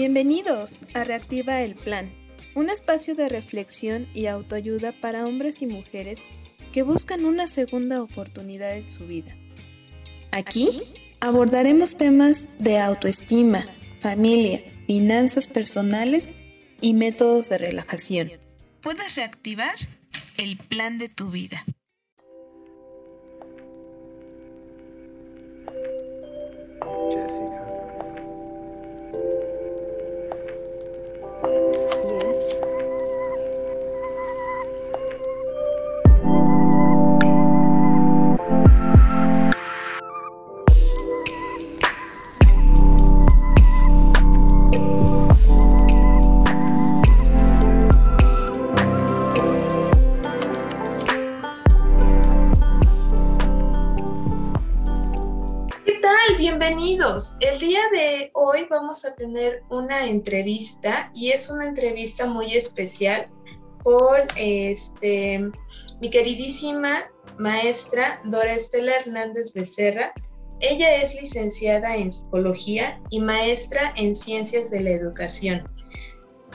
Bienvenidos a Reactiva el Plan, un espacio de reflexión y autoayuda para hombres y mujeres que buscan una segunda oportunidad en su vida. Aquí abordaremos temas de autoestima, familia, finanzas personales y métodos de relajación. Puedes reactivar el plan de tu vida. Vamos a tener una entrevista y es una entrevista muy especial con este, mi queridísima maestra Dora Estela Hernández Becerra. Ella es licenciada en psicología y maestra en ciencias de la educación.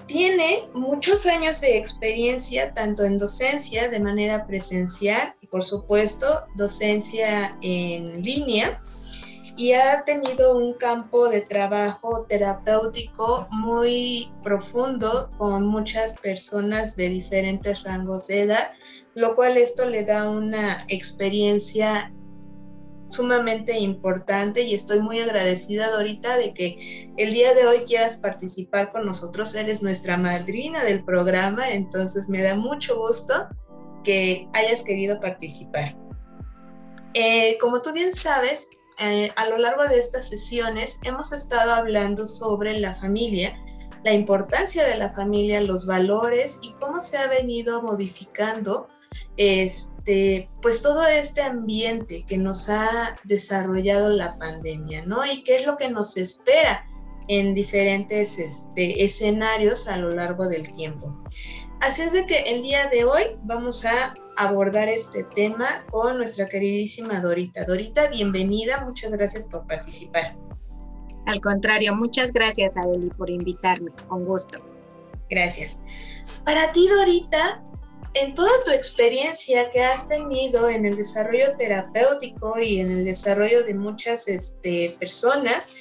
Tiene muchos años de experiencia tanto en docencia de manera presencial y por supuesto docencia en línea y ha tenido un campo de trabajo terapéutico muy profundo con muchas personas de diferentes rangos de edad, lo cual esto le da una experiencia sumamente importante y estoy muy agradecida Dorita de que el día de hoy quieras participar con nosotros, eres nuestra madrina del programa, entonces me da mucho gusto que hayas querido participar. Eh, como tú bien sabes, eh, a lo largo de estas sesiones hemos estado hablando sobre la familia, la importancia de la familia, los valores y cómo se ha venido modificando este, pues todo este ambiente que nos ha desarrollado la pandemia, ¿no? Y qué es lo que nos espera en diferentes este, escenarios a lo largo del tiempo. Así es de que el día de hoy vamos a abordar este tema con nuestra queridísima Dorita. Dorita, bienvenida, muchas gracias por participar. Al contrario, muchas gracias a Eli por invitarme, con gusto. Gracias. Para ti, Dorita, en toda tu experiencia que has tenido en el desarrollo terapéutico y en el desarrollo de muchas este, personas,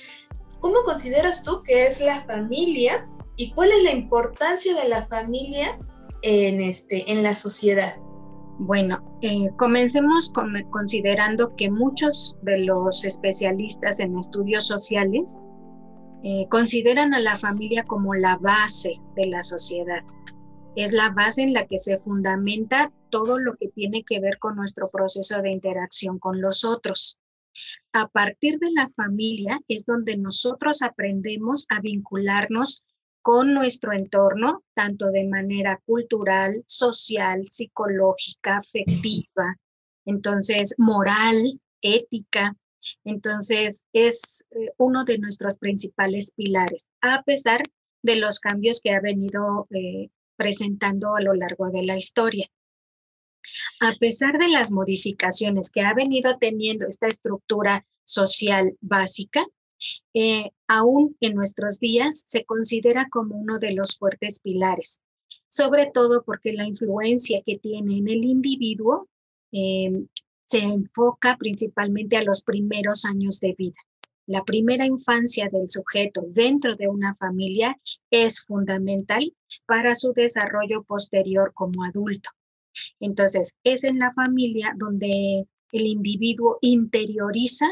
¿cómo consideras tú que es la familia y cuál es la importancia de la familia en, este, en la sociedad? Bueno, eh, comencemos considerando que muchos de los especialistas en estudios sociales eh, consideran a la familia como la base de la sociedad. Es la base en la que se fundamenta todo lo que tiene que ver con nuestro proceso de interacción con los otros. A partir de la familia es donde nosotros aprendemos a vincularnos con nuestro entorno, tanto de manera cultural, social, psicológica, afectiva, entonces moral, ética. Entonces es eh, uno de nuestros principales pilares, a pesar de los cambios que ha venido eh, presentando a lo largo de la historia. A pesar de las modificaciones que ha venido teniendo esta estructura social básica, eh, aún en nuestros días se considera como uno de los fuertes pilares, sobre todo porque la influencia que tiene en el individuo eh, se enfoca principalmente a los primeros años de vida. La primera infancia del sujeto dentro de una familia es fundamental para su desarrollo posterior como adulto. Entonces, es en la familia donde el individuo interioriza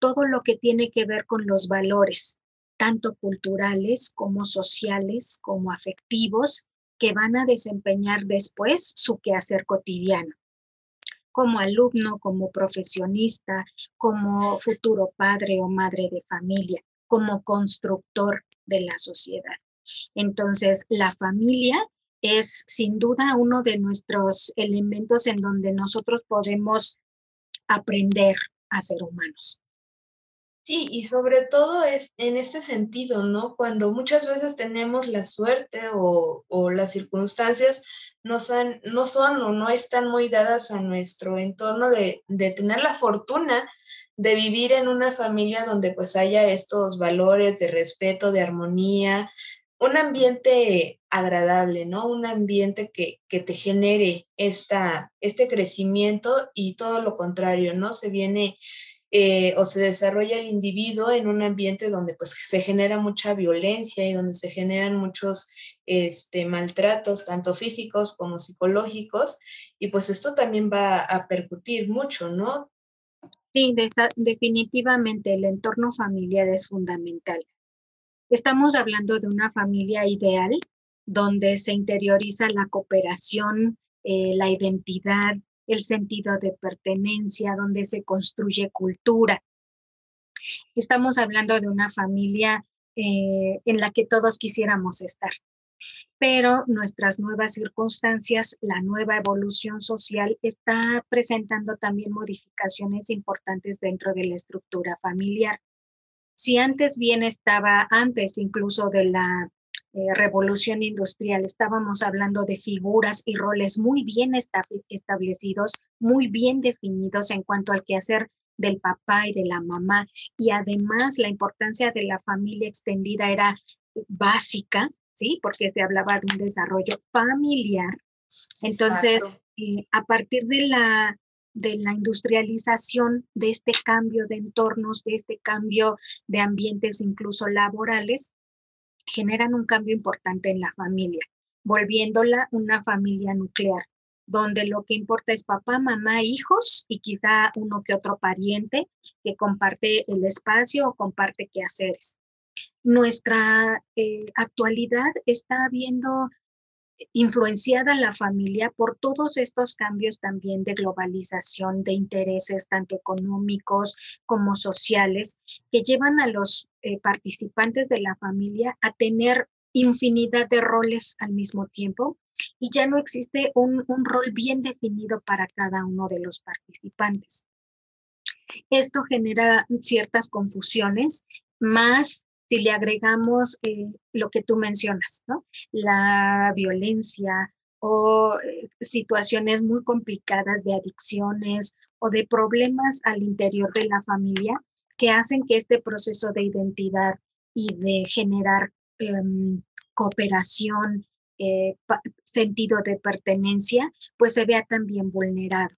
todo lo que tiene que ver con los valores, tanto culturales como sociales, como afectivos, que van a desempeñar después su quehacer cotidiano como alumno, como profesionista, como futuro padre o madre de familia, como constructor de la sociedad. Entonces, la familia es sin duda uno de nuestros elementos en donde nosotros podemos aprender a ser humanos. Sí, y sobre todo es en este sentido, ¿no? Cuando muchas veces tenemos la suerte o, las circunstancias no son, no son o no están muy dadas a nuestro entorno de, tener la fortuna de vivir en una familia donde pues haya estos valores de respeto, de armonía, un ambiente agradable, ¿no? Un ambiente que, te genere esta, este crecimiento y todo lo contrario, ¿no? Se viene eh, o se desarrolla el individuo en un ambiente donde pues se genera mucha violencia y donde se generan muchos este, maltratos, tanto físicos como psicológicos, y pues esto también va a percutir mucho, ¿no? Sí, definitivamente el entorno familiar es fundamental. Estamos hablando de una familia ideal donde se interioriza la cooperación, eh, la identidad, el sentido de pertenencia, donde se construye cultura. Estamos hablando de una familia eh, en la que todos quisiéramos estar. Pero nuestras nuevas circunstancias, la nueva evolución social está presentando también modificaciones importantes dentro de la estructura familiar. Si antes bien estaba, antes incluso de la eh, revolución industrial, estábamos hablando de figuras y roles muy bien establecidos, muy bien definidos en cuanto al quehacer del papá y de la mamá. Y además la importancia de la familia extendida era básica, ¿sí? Porque se hablaba de un desarrollo familiar. Entonces, eh, a partir de la de la industrialización, de este cambio de entornos, de este cambio de ambientes incluso laborales, generan un cambio importante en la familia, volviéndola una familia nuclear, donde lo que importa es papá, mamá, hijos y quizá uno que otro pariente que comparte el espacio o comparte quehaceres. Nuestra eh, actualidad está viendo influenciada la familia por todos estos cambios también de globalización de intereses, tanto económicos como sociales, que llevan a los eh, participantes de la familia a tener infinidad de roles al mismo tiempo y ya no existe un, un rol bien definido para cada uno de los participantes. Esto genera ciertas confusiones, más si le agregamos eh, lo que tú mencionas, ¿no? La violencia o eh, situaciones muy complicadas de adicciones o de problemas al interior de la familia que hacen que este proceso de identidad y de generar em, cooperación, eh, sentido de pertenencia, pues se vea también vulnerado.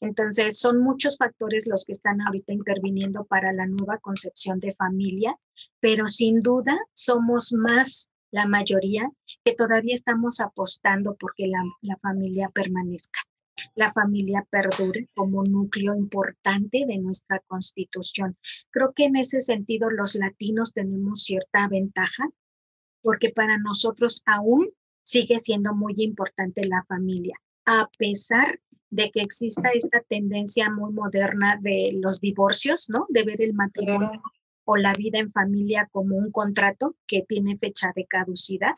Entonces, son muchos factores los que están ahorita interviniendo para la nueva concepción de familia, pero sin duda somos más la mayoría que todavía estamos apostando porque la, la familia permanezca, la familia perdure como núcleo importante de nuestra constitución. Creo que en ese sentido los latinos tenemos cierta ventaja porque para nosotros aún sigue siendo muy importante la familia, a pesar de que exista esta tendencia muy moderna de los divorcios, ¿no? De ver el matrimonio o la vida en familia como un contrato que tiene fecha de caducidad.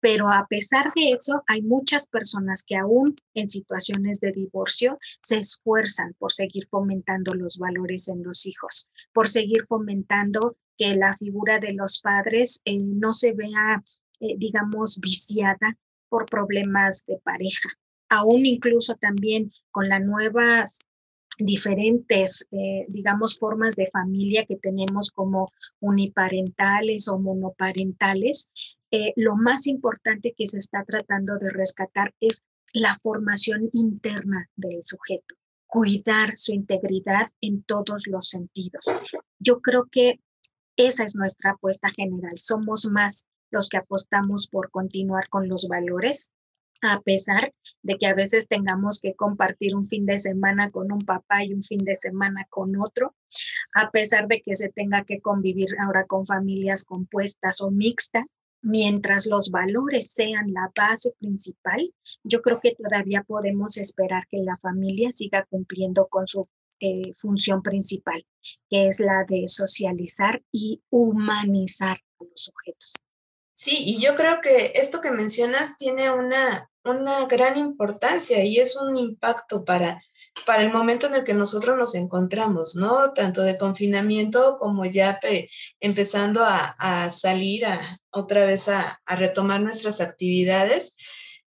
Pero a pesar de eso, hay muchas personas que aún en situaciones de divorcio se esfuerzan por seguir fomentando los valores en los hijos, por seguir fomentando que la figura de los padres eh, no se vea, eh, digamos, viciada por problemas de pareja, aún incluso también con las nuevas diferentes, eh, digamos, formas de familia que tenemos como uniparentales o monoparentales, eh, lo más importante que se está tratando de rescatar es la formación interna del sujeto, cuidar su integridad en todos los sentidos. Yo creo que esa es nuestra apuesta general. Somos más los que apostamos por continuar con los valores a pesar de que a veces tengamos que compartir un fin de semana con un papá y un fin de semana con otro, a pesar de que se tenga que convivir ahora con familias compuestas o mixtas, mientras los valores sean la base principal, yo creo que todavía podemos esperar que la familia siga cumpliendo con su eh, función principal, que es la de socializar y humanizar a los sujetos. Sí, y yo creo que esto que mencionas tiene una, una gran importancia y es un impacto para, para el momento en el que nosotros nos encontramos, ¿no? Tanto de confinamiento como ya empezando a, salir a, otra vez a, retomar nuestras actividades.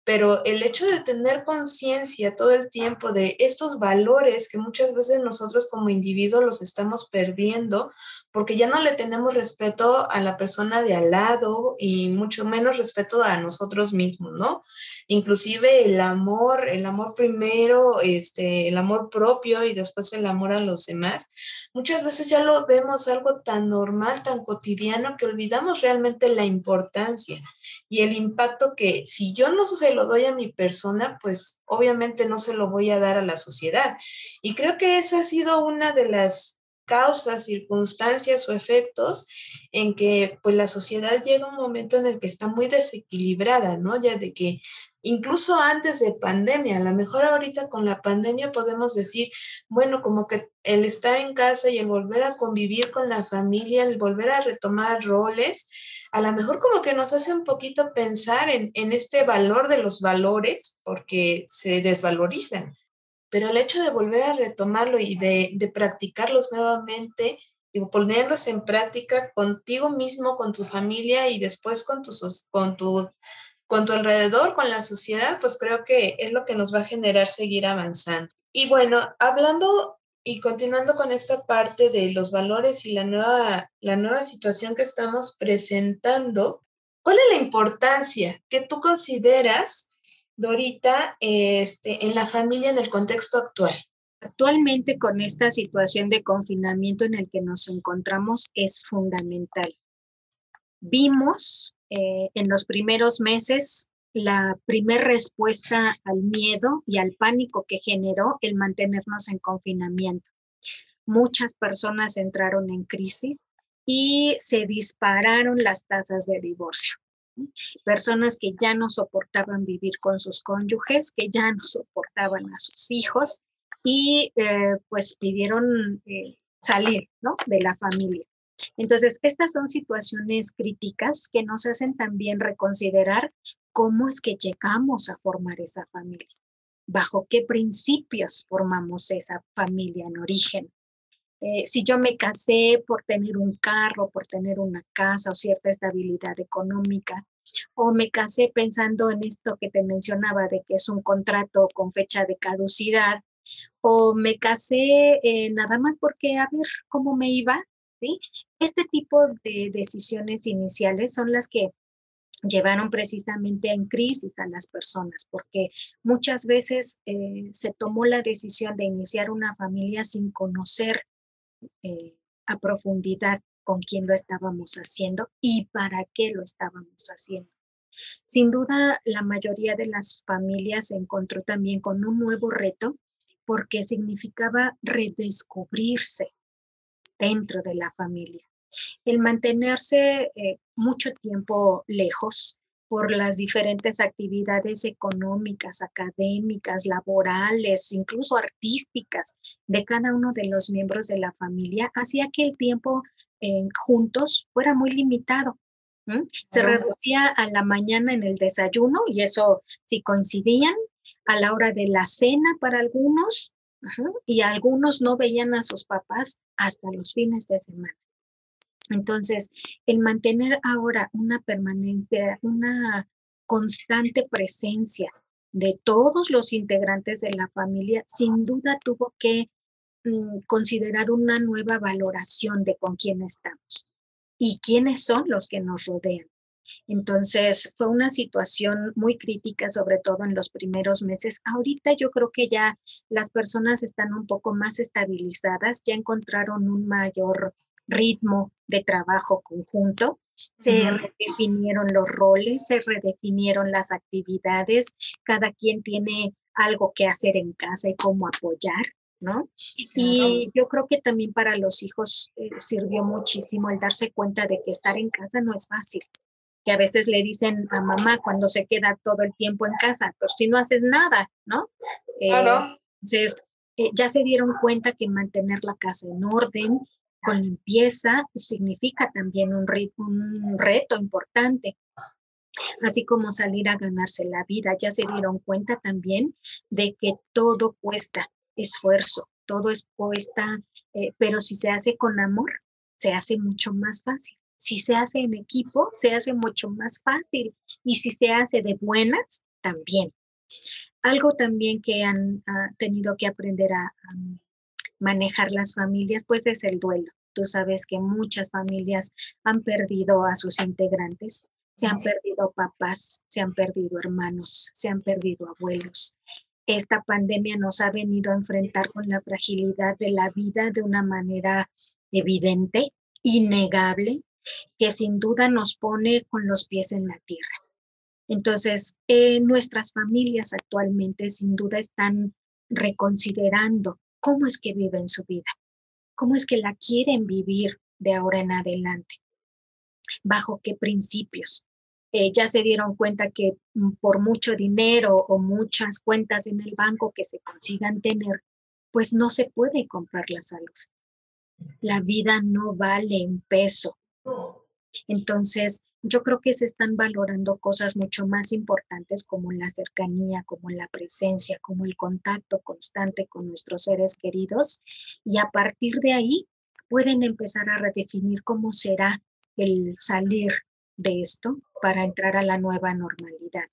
pero el hecho de tener conciencia todo el tiempo de estos valores que muchas veces nosotros como individuos los estamos perdiendo porque ya no le tenemos respeto a la persona de al lado y mucho menos respeto a nosotros mismos, ¿no? Inclusive el amor, el amor primero, este, el amor propio y después el amor a los demás. Muchas veces ya lo vemos algo tan normal, tan cotidiano que olvidamos realmente la importancia y el impacto que si yo no se lo doy a mi persona, pues obviamente no se lo voy a dar a la sociedad. Y creo que esa ha sido una de las causas, circunstancias o efectos en que pues la sociedad llega un momento en el que está muy desequilibrada, ¿no? Ya de que incluso antes de pandemia, a lo mejor ahorita con la pandemia podemos decir, bueno, como que el estar en casa y el volver a convivir con la familia, el volver a retomar roles, a lo mejor como que nos hace un poquito pensar en, en este valor de los valores, porque se desvalorizan pero el hecho de volver a retomarlo y de, de practicarlos nuevamente y ponerlos en práctica contigo mismo, con tu familia y después con tu, con tu, con tu alrededor, con la sociedad, pues creo que es lo que nos va a generar seguir avanzando. Y bueno, hablando y continuando con esta parte de los valores y la nueva, la nueva situación que estamos presentando, ¿cuál es la importancia que tú consideras Dorita, este, en la familia en el contexto actual? Actualmente con esta situación de confinamiento en el que nos encontramos es fundamental. Vimos eh, en los primeros meses la primera respuesta al miedo y al pánico que generó el mantenernos en confinamiento. Muchas personas entraron en crisis y se dispararon las tasas de divorcio personas que ya no soportaban vivir con sus cónyuges, que ya no soportaban a sus hijos y eh, pues pidieron eh, salir ¿no? de la familia. Entonces, estas son situaciones críticas que nos hacen también reconsiderar cómo es que llegamos a formar esa familia, bajo qué principios formamos esa familia en origen. Eh, si yo me casé por tener un carro, por tener una casa o cierta estabilidad económica, o me casé pensando en esto que te mencionaba de que es un contrato con fecha de caducidad, o me casé eh, nada más porque a ver cómo me iba, ¿sí? Este tipo de decisiones iniciales son las que llevaron precisamente en crisis a las personas, porque muchas veces eh, se tomó la decisión de iniciar una familia sin conocer eh, a profundidad con quién lo estábamos haciendo y para qué lo estábamos haciendo. Sin duda, la mayoría de las familias se encontró también con un nuevo reto porque significaba redescubrirse dentro de la familia. El mantenerse eh, mucho tiempo lejos por las diferentes actividades económicas, académicas, laborales, incluso artísticas de cada uno de los miembros de la familia, hacía que el tiempo eh, juntos fuera muy limitado. Se reducía a la mañana en el desayuno y eso si coincidían, a la hora de la cena para algunos, y algunos no veían a sus papás hasta los fines de semana. Entonces, el mantener ahora una permanente, una constante presencia de todos los integrantes de la familia, sin duda tuvo que mm, considerar una nueva valoración de con quién estamos y quiénes son los que nos rodean. Entonces, fue una situación muy crítica, sobre todo en los primeros meses. Ahorita yo creo que ya las personas están un poco más estabilizadas, ya encontraron un mayor ritmo de trabajo conjunto, se redefinieron los roles, se redefinieron las actividades, cada quien tiene algo que hacer en casa y cómo apoyar, ¿no? Y yo creo que también para los hijos eh, sirvió muchísimo el darse cuenta de que estar en casa no es fácil, que a veces le dicen a mamá cuando se queda todo el tiempo en casa, pero si no haces nada, ¿no? Eh, entonces, eh, ya se dieron cuenta que mantener la casa en orden, con limpieza, significa también un, un reto importante así como salir a ganarse la vida. Ya se dieron cuenta también de que todo cuesta, esfuerzo, todo es cuesta, eh, pero si se hace con amor, se hace mucho más fácil. Si se hace en equipo, se hace mucho más fácil. Y si se hace de buenas, también. Algo también que han tenido que aprender a, manejar las familias, pues es el duelo. Tú sabes que muchas familias han perdido a sus integrantes, se han perdido papás, se han perdido hermanos, se han perdido abuelos. Esta pandemia nos ha venido a enfrentar con la fragilidad de la vida de una manera evidente, innegable, que sin duda nos pone con los pies en la tierra. Entonces, eh, nuestras familias actualmente sin duda están reconsiderando cómo es que viven su vida, cómo es que la quieren vivir de ahora en adelante, bajo qué principios. Eh, ya se dieron cuenta que mm, por mucho dinero o muchas cuentas en el banco que se consigan tener, pues no se puede comprar la salud. La vida no vale un peso. Entonces, yo creo que se están valorando cosas mucho más importantes como la cercanía, como la presencia, como el contacto constante con nuestros seres queridos y a partir de ahí pueden empezar a redefinir cómo será el salir de esto para entrar a la nueva normalidad.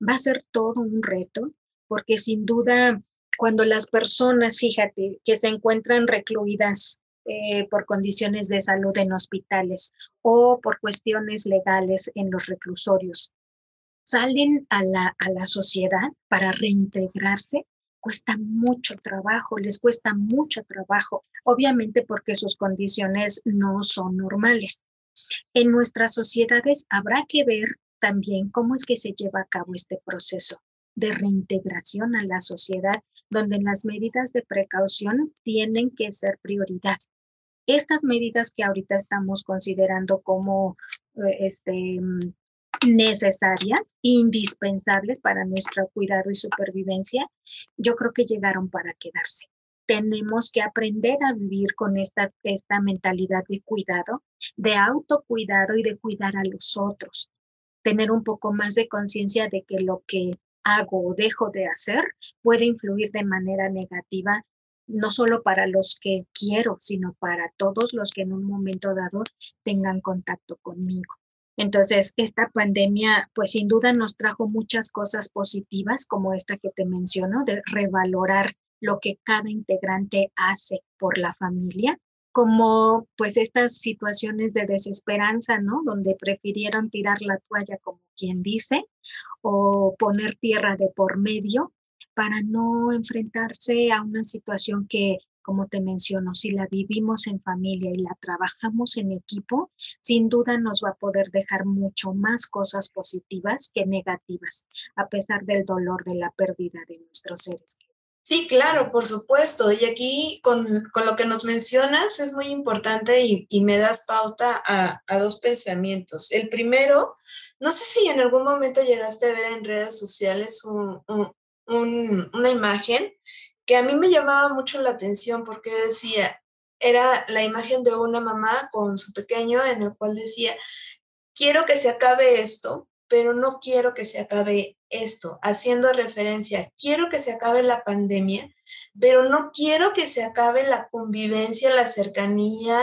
Va a ser todo un reto porque sin duda cuando las personas, fíjate, que se encuentran recluidas eh, por condiciones de salud en hospitales o por cuestiones legales en los reclusorios. Salen a la, a la sociedad para reintegrarse, cuesta mucho trabajo, les cuesta mucho trabajo, obviamente porque sus condiciones no son normales. En nuestras sociedades habrá que ver también cómo es que se lleva a cabo este proceso de reintegración a la sociedad, donde las medidas de precaución tienen que ser prioridad. Estas medidas que ahorita estamos considerando como eh, este, necesarias, indispensables para nuestro cuidado y supervivencia, yo creo que llegaron para quedarse. Tenemos que aprender a vivir con esta, esta mentalidad de cuidado, de autocuidado y de cuidar a los otros. Tener un poco más de conciencia de que lo que hago o dejo de hacer puede influir de manera negativa no solo para los que quiero, sino para todos los que en un momento dado tengan contacto conmigo. Entonces, esta pandemia, pues sin duda nos trajo muchas cosas positivas, como esta que te menciono, de revalorar lo que cada integrante hace por la familia, como pues estas situaciones de desesperanza, ¿no? Donde prefirieron tirar la toalla, como quien dice, o poner tierra de por medio para no enfrentarse a una situación que, como te menciono, si la vivimos en familia y la trabajamos en equipo, sin duda nos va a poder dejar mucho más cosas positivas que negativas, a pesar del dolor de la pérdida de nuestros seres Sí, claro, por supuesto. Y aquí con, lo que nos mencionas es muy importante y, me das pauta a, dos pensamientos. El primero, no sé si en algún momento llegaste a ver en redes sociales un, una imagen que a mí me llamaba mucho la atención porque decía, era la imagen de una mamá con su pequeño en el cual decía, quiero que se acabe esto, pero no quiero que se acabe esto, haciendo referencia, quiero que se acabe la pandemia, pero no quiero que se acabe la convivencia, la cercanía,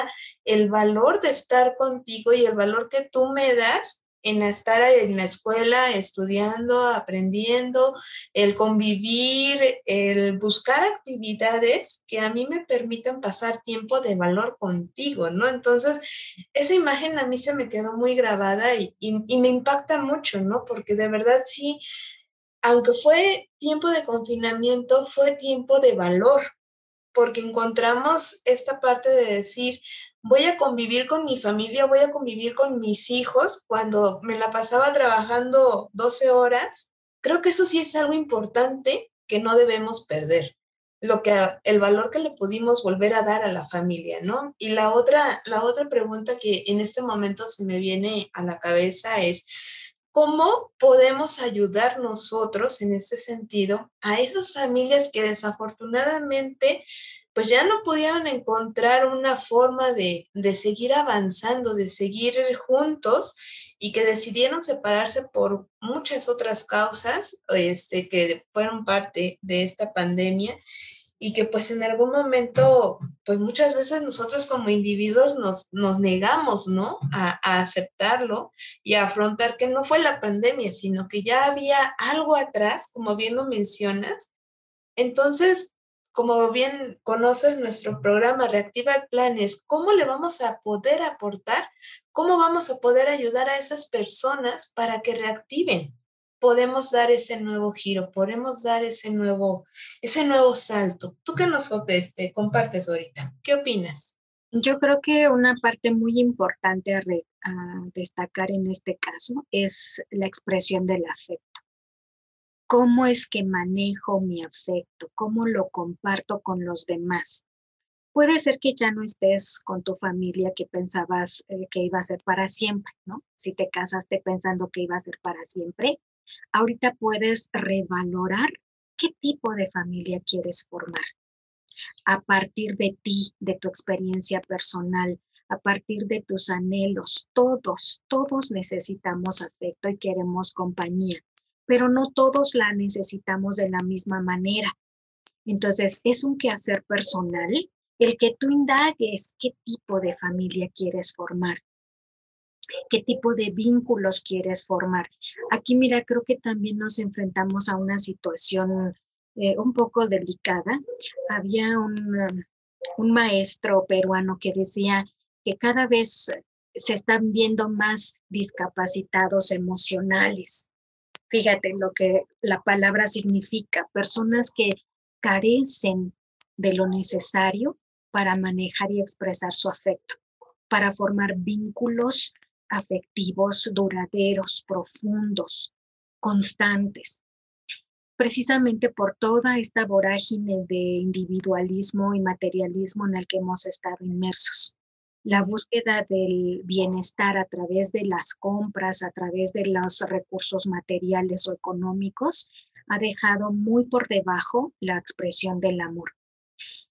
el valor de estar contigo y el valor que tú me das en estar en la escuela estudiando, aprendiendo, el convivir, el buscar actividades que a mí me permitan pasar tiempo de valor contigo, ¿no? Entonces, esa imagen a mí se me quedó muy grabada y, me impacta mucho, ¿no? Porque de verdad sí, aunque fue tiempo de confinamiento, fue tiempo de valor, porque encontramos esta parte de decir, voy a convivir con mi familia, voy a convivir con mis hijos cuando me la pasaba trabajando 12 horas. Creo que eso sí es algo importante que no debemos perder. Lo que el valor que le pudimos volver a dar a la familia, ¿no? Y la otra la otra pregunta que en este momento se me viene a la cabeza es ¿Cómo podemos ayudar nosotros en este sentido a esas familias que desafortunadamente pues ya no pudieron encontrar una forma de, seguir avanzando, de seguir juntos y que decidieron separarse por muchas otras causas este, que fueron parte de esta pandemia y que pues en algún momento, pues muchas veces nosotros como individuos nos, nos negamos, ¿no? A, a, aceptarlo y a afrontar que no fue la pandemia, sino que ya había algo atrás, como bien lo mencionas. Entonces, como bien conoces nuestro programa Reactiva Planes, ¿cómo le vamos a poder aportar? ¿Cómo vamos a poder ayudar a esas personas para que reactiven? Podemos dar ese nuevo giro, podemos dar ese nuevo, ese nuevo salto. ¿Tú qué nos este, compartes ahorita? ¿Qué opinas? Yo creo que una parte muy importante a, a destacar en este caso es la expresión del afecto cómo es que manejo mi afecto, cómo lo comparto con los demás. Puede ser que ya no estés con tu familia que pensabas eh, que iba a ser para siempre, ¿no? Si te casaste pensando que iba a ser para siempre, ahorita puedes revalorar qué tipo de familia quieres formar. A partir de ti, de tu experiencia personal, a partir de tus anhelos, todos, todos necesitamos afecto y queremos compañía pero no todos la necesitamos de la misma manera. Entonces, es un quehacer personal el que tú indagues qué tipo de familia quieres formar, qué tipo de vínculos quieres formar. Aquí, mira, creo que también nos enfrentamos a una situación eh, un poco delicada. Había un, un maestro peruano que decía que cada vez se están viendo más discapacitados emocionales Fíjate lo que la palabra significa, personas que carecen de lo necesario para manejar y expresar su afecto, para formar vínculos afectivos duraderos, profundos, constantes. Precisamente por toda esta vorágine de individualismo y materialismo en el que hemos estado inmersos la búsqueda del bienestar a través de las compras, a través de los recursos materiales o económicos, ha dejado muy por debajo la expresión del amor.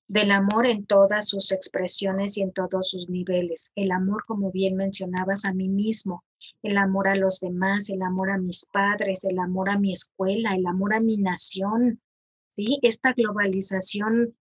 Del amor en todas sus expresiones y en todos sus niveles. El amor, como bien mencionabas, a mí mismo, el amor a los demás, el amor a mis padres, el amor a mi escuela, el amor a mi nación. ¿sí? Esta globalización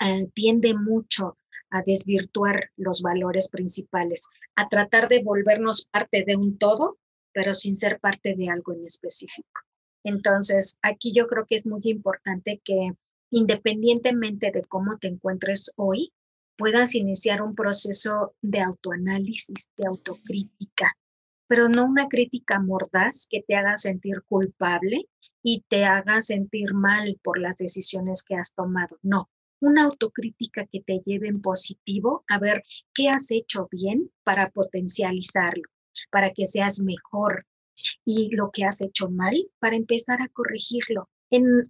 eh, tiende mucho a desvirtuar los valores principales, a tratar de volvernos parte de un todo, pero sin ser parte de algo en específico. Entonces, aquí yo creo que es muy importante que independientemente de cómo te encuentres hoy, puedas iniciar un proceso de autoanálisis, de autocrítica, pero no una crítica mordaz que te haga sentir culpable y te haga sentir mal por las decisiones que has tomado. No, una autocrítica que te lleve en positivo a ver qué has hecho bien para potencializarlo, para que seas mejor y lo que has hecho mal para empezar a corregirlo. En,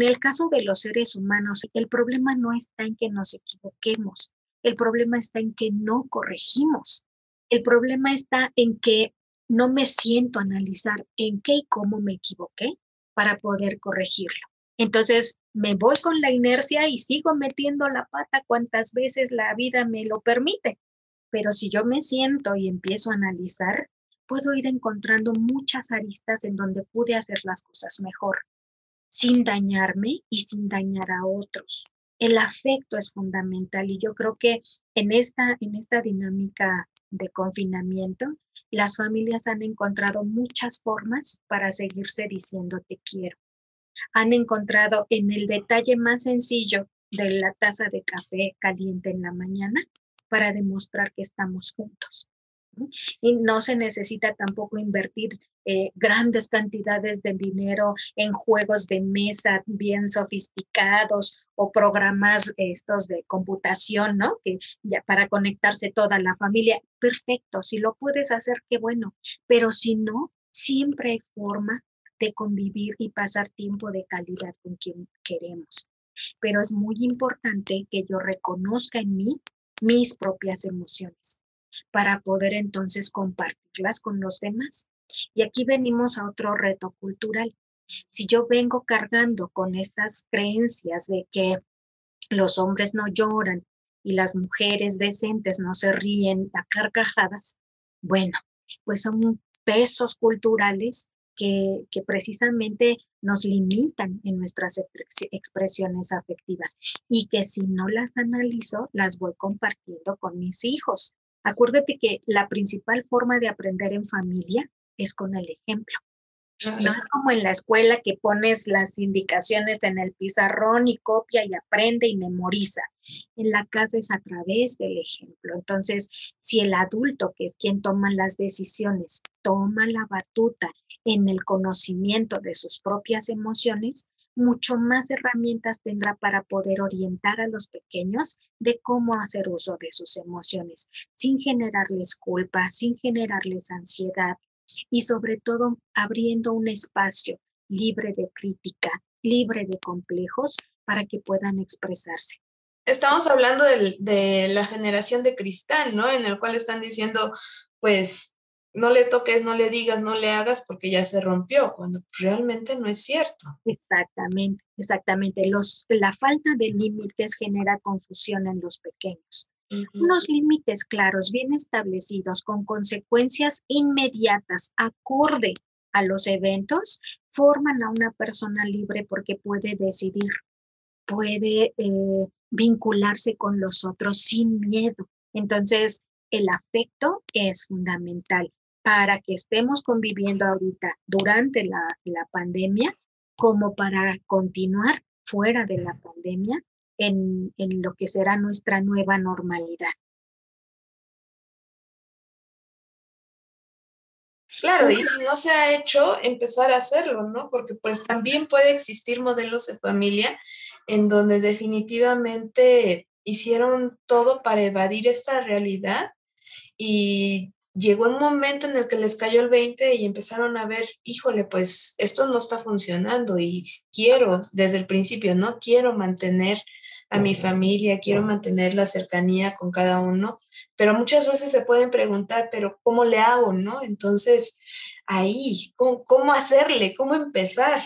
el caso de los seres humanos, el problema no está en que nos equivoquemos, el problema está en que no corregimos, el problema está en que no me siento a analizar en qué y cómo me equivoqué para poder corregirlo. Entonces, me voy con la inercia y sigo metiendo la pata cuantas veces la vida me lo permite. Pero si yo me siento y empiezo a analizar, puedo ir encontrando muchas aristas en donde pude hacer las cosas mejor, sin dañarme y sin dañar a otros. El afecto es fundamental y yo creo que en esta, en esta dinámica de confinamiento, las familias han encontrado muchas formas para seguirse diciendo te quiero han encontrado en el detalle más sencillo de la taza de café caliente en la mañana para demostrar que estamos juntos. Y no se necesita tampoco invertir eh, grandes cantidades de dinero en juegos de mesa bien sofisticados o programas estos de computación, ¿no? Que ya para conectarse toda la familia, perfecto, si lo puedes hacer, qué bueno, pero si no, siempre hay forma de convivir y pasar tiempo de calidad con quien queremos. Pero es muy importante que yo reconozca en mí mis propias emociones para poder entonces compartirlas con los demás. Y aquí venimos a otro reto cultural. Si yo vengo cargando con estas creencias de que los hombres no lloran y las mujeres decentes no se ríen a carcajadas, bueno, pues son pesos culturales que, precisamente nos limitan en nuestras expresiones afectivas y que si no las analizo, las voy compartiendo con mis hijos. Acuérdate que la principal forma de aprender en familia es con el ejemplo. No es como en la escuela que pones las indicaciones en el pizarrón y copia y aprende y memoriza. En la casa es a través del ejemplo. Entonces, si el adulto, que es quien toma las decisiones, toma la batuta en el conocimiento de sus propias emociones, mucho más herramientas tendrá para poder orientar a los pequeños de cómo hacer uso de sus emociones, sin generarles culpa, sin generarles ansiedad, y sobre todo abriendo un espacio libre de crítica, libre de complejos para que puedan expresarse. Estamos hablando de, la generación de cristal, ¿no? En el cual están diciendo, pues, no le toques, no le digas, no le hagas porque ya se rompió, cuando realmente no es cierto. Exactamente, exactamente. Los, la falta de límites genera confusión en los pequeños. Unos límites claros, bien establecidos, con consecuencias inmediatas, acorde a los eventos, forman a una persona libre porque puede decidir, puede eh, vincularse con los otros sin miedo. Entonces, el afecto es fundamental para que estemos conviviendo ahorita durante la, la pandemia como para continuar fuera de la pandemia en, lo que será nuestra nueva normalidad. Claro, y si no se ha hecho, empezar a hacerlo, ¿no? Porque pues también puede existir modelos de familia en donde definitivamente hicieron todo para evadir esta realidad y llegó un momento en el que les cayó el 20 y empezaron a ver, híjole, pues esto no está funcionando y quiero desde el principio, ¿no? Quiero mantener a mi familia, quiero mantener la cercanía con cada uno, pero muchas veces se pueden preguntar, pero ¿cómo le hago, no? Entonces, ahí, ¿cómo, hacerle? ¿Cómo empezar?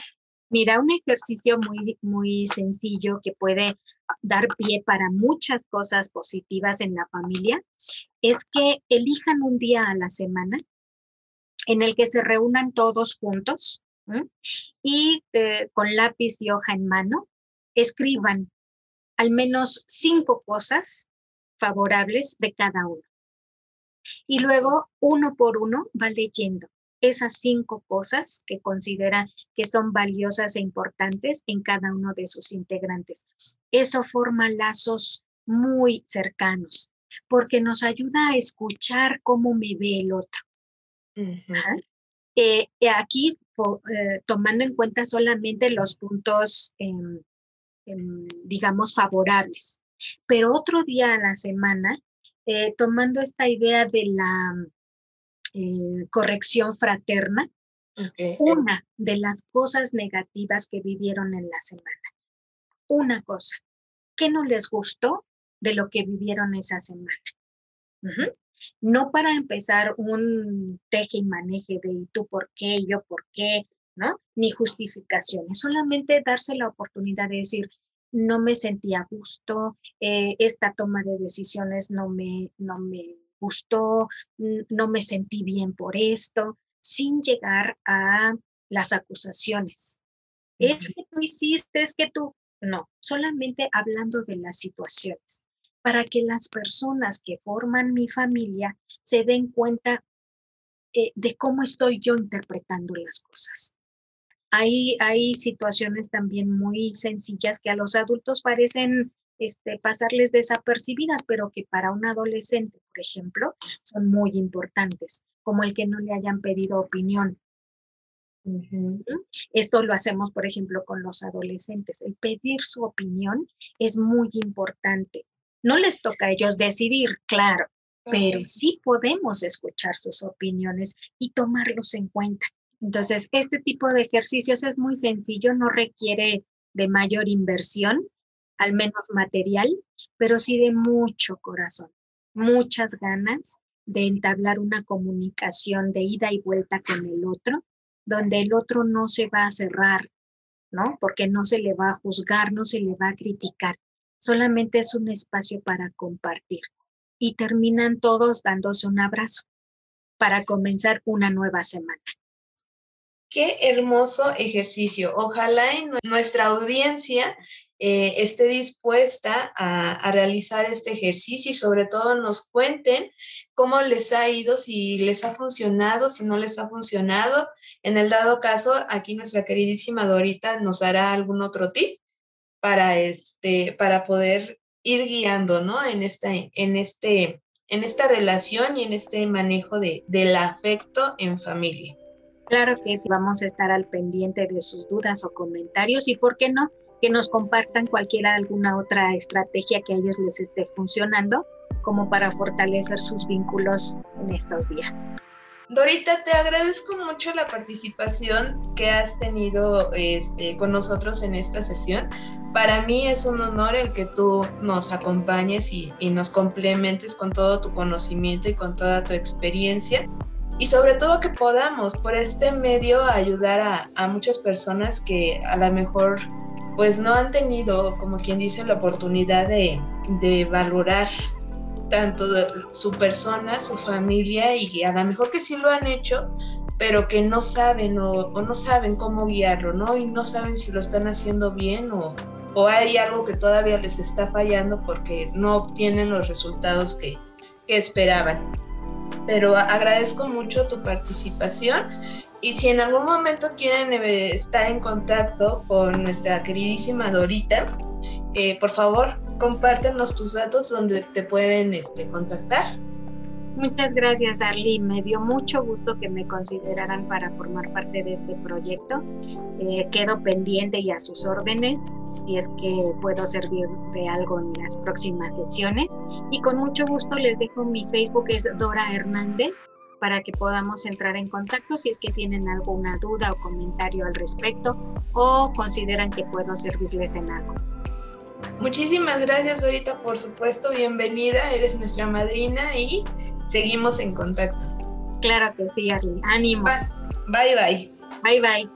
Mira, un ejercicio muy, muy sencillo que puede dar pie para muchas cosas positivas en la familia es que elijan un día a la semana en el que se reúnan todos juntos y eh, con lápiz y hoja en mano escriban al menos cinco cosas favorables de cada uno. Y luego, uno por uno, va leyendo esas cinco cosas que considera que son valiosas e importantes en cada uno de sus integrantes. Eso forma lazos muy cercanos porque nos ayuda a escuchar cómo me ve el otro. Eh, aquí, eh, tomando en cuenta solamente los puntos Em, digamos, favorables. Pero otro día a la semana, eh, tomando esta idea de la eh, corrección fraterna, una de las cosas negativas que vivieron en la semana, una cosa, ¿qué no les gustó de lo que vivieron esa semana? No para empezar un teje y maneje de tú por qué, yo por qué, ¿no? Ni justificaciones, solamente darse la oportunidad de decir, no me sentí a gusto, eh, esta toma de decisiones no me, no me gustó, no me sentí bien por esto, sin llegar a las acusaciones. Es que tú hiciste, es que tú, no, solamente hablando de las situaciones, para que las personas que forman mi familia se den cuenta eh, de cómo estoy yo interpretando las cosas. Hay, hay situaciones también muy sencillas que a los adultos parecen este, pasarles desapercibidas, pero que para un adolescente, por ejemplo, son muy importantes, como el que no le hayan pedido opinión. Esto lo hacemos, por ejemplo, con los adolescentes. El pedir su opinión es muy importante. No les toca a ellos decidir, claro, pero sí podemos escuchar sus opiniones y tomarlos en cuenta. Entonces, este tipo de ejercicios es muy sencillo, no requiere de mayor inversión, al menos material, pero sí de mucho corazón, muchas ganas de entablar una comunicación de ida y vuelta con el otro, donde el otro no se va a cerrar, ¿no? Porque no se le va a juzgar, no se le va a criticar, solamente es un espacio para compartir. Y terminan todos dándose un abrazo para comenzar una nueva semana. Qué hermoso ejercicio. Ojalá en nuestra audiencia eh, esté dispuesta a, realizar este ejercicio y sobre todo nos cuenten cómo les ha ido, si les ha funcionado, si no les ha funcionado. En el dado caso, aquí nuestra queridísima Dorita nos dará algún otro tip para, este, para poder ir guiando, ¿no? En esta, en, este, en esta relación y en este manejo de, del afecto en familia. Claro que sí, vamos a estar al pendiente de sus dudas o comentarios y, ¿por qué no? Que nos compartan cualquiera alguna otra estrategia que a ellos les esté funcionando como para fortalecer sus vínculos en estos días. Dorita, te agradezco mucho la participación que has tenido este, con nosotros en esta sesión. Para mí es un honor el que tú nos acompañes y, nos complementes con todo tu conocimiento y con toda tu experiencia. Y sobre todo que podamos por este medio ayudar a, muchas personas que a lo mejor pues no han tenido, como quien dice, la oportunidad de, de valorar tanto su persona, su familia y a lo mejor que sí lo han hecho, pero que no saben o, no saben cómo guiarlo, ¿no? Y no saben si lo están haciendo bien o, o, hay algo que todavía les está fallando porque no obtienen los resultados que, que esperaban. Pero agradezco mucho tu participación y si en algún momento quieren eh, estar en contacto con nuestra queridísima Dorita, eh, por favor compártenos tus datos donde te pueden este, contactar. Muchas gracias, Arly. Me dio mucho gusto que me consideraran para formar parte de este proyecto. Eh, quedo pendiente y a sus órdenes si es que puedo servir de algo en las próximas sesiones. Y con mucho gusto les dejo mi Facebook, es Dora Hernández, para que podamos entrar en contacto si es que tienen alguna duda o comentario al respecto o consideran que puedo servirles en algo. Muchísimas gracias, ahorita por supuesto, bienvenida, eres nuestra madrina y seguimos en contacto. Claro que sí, Arly. Ánimo. Bye bye. Bye bye.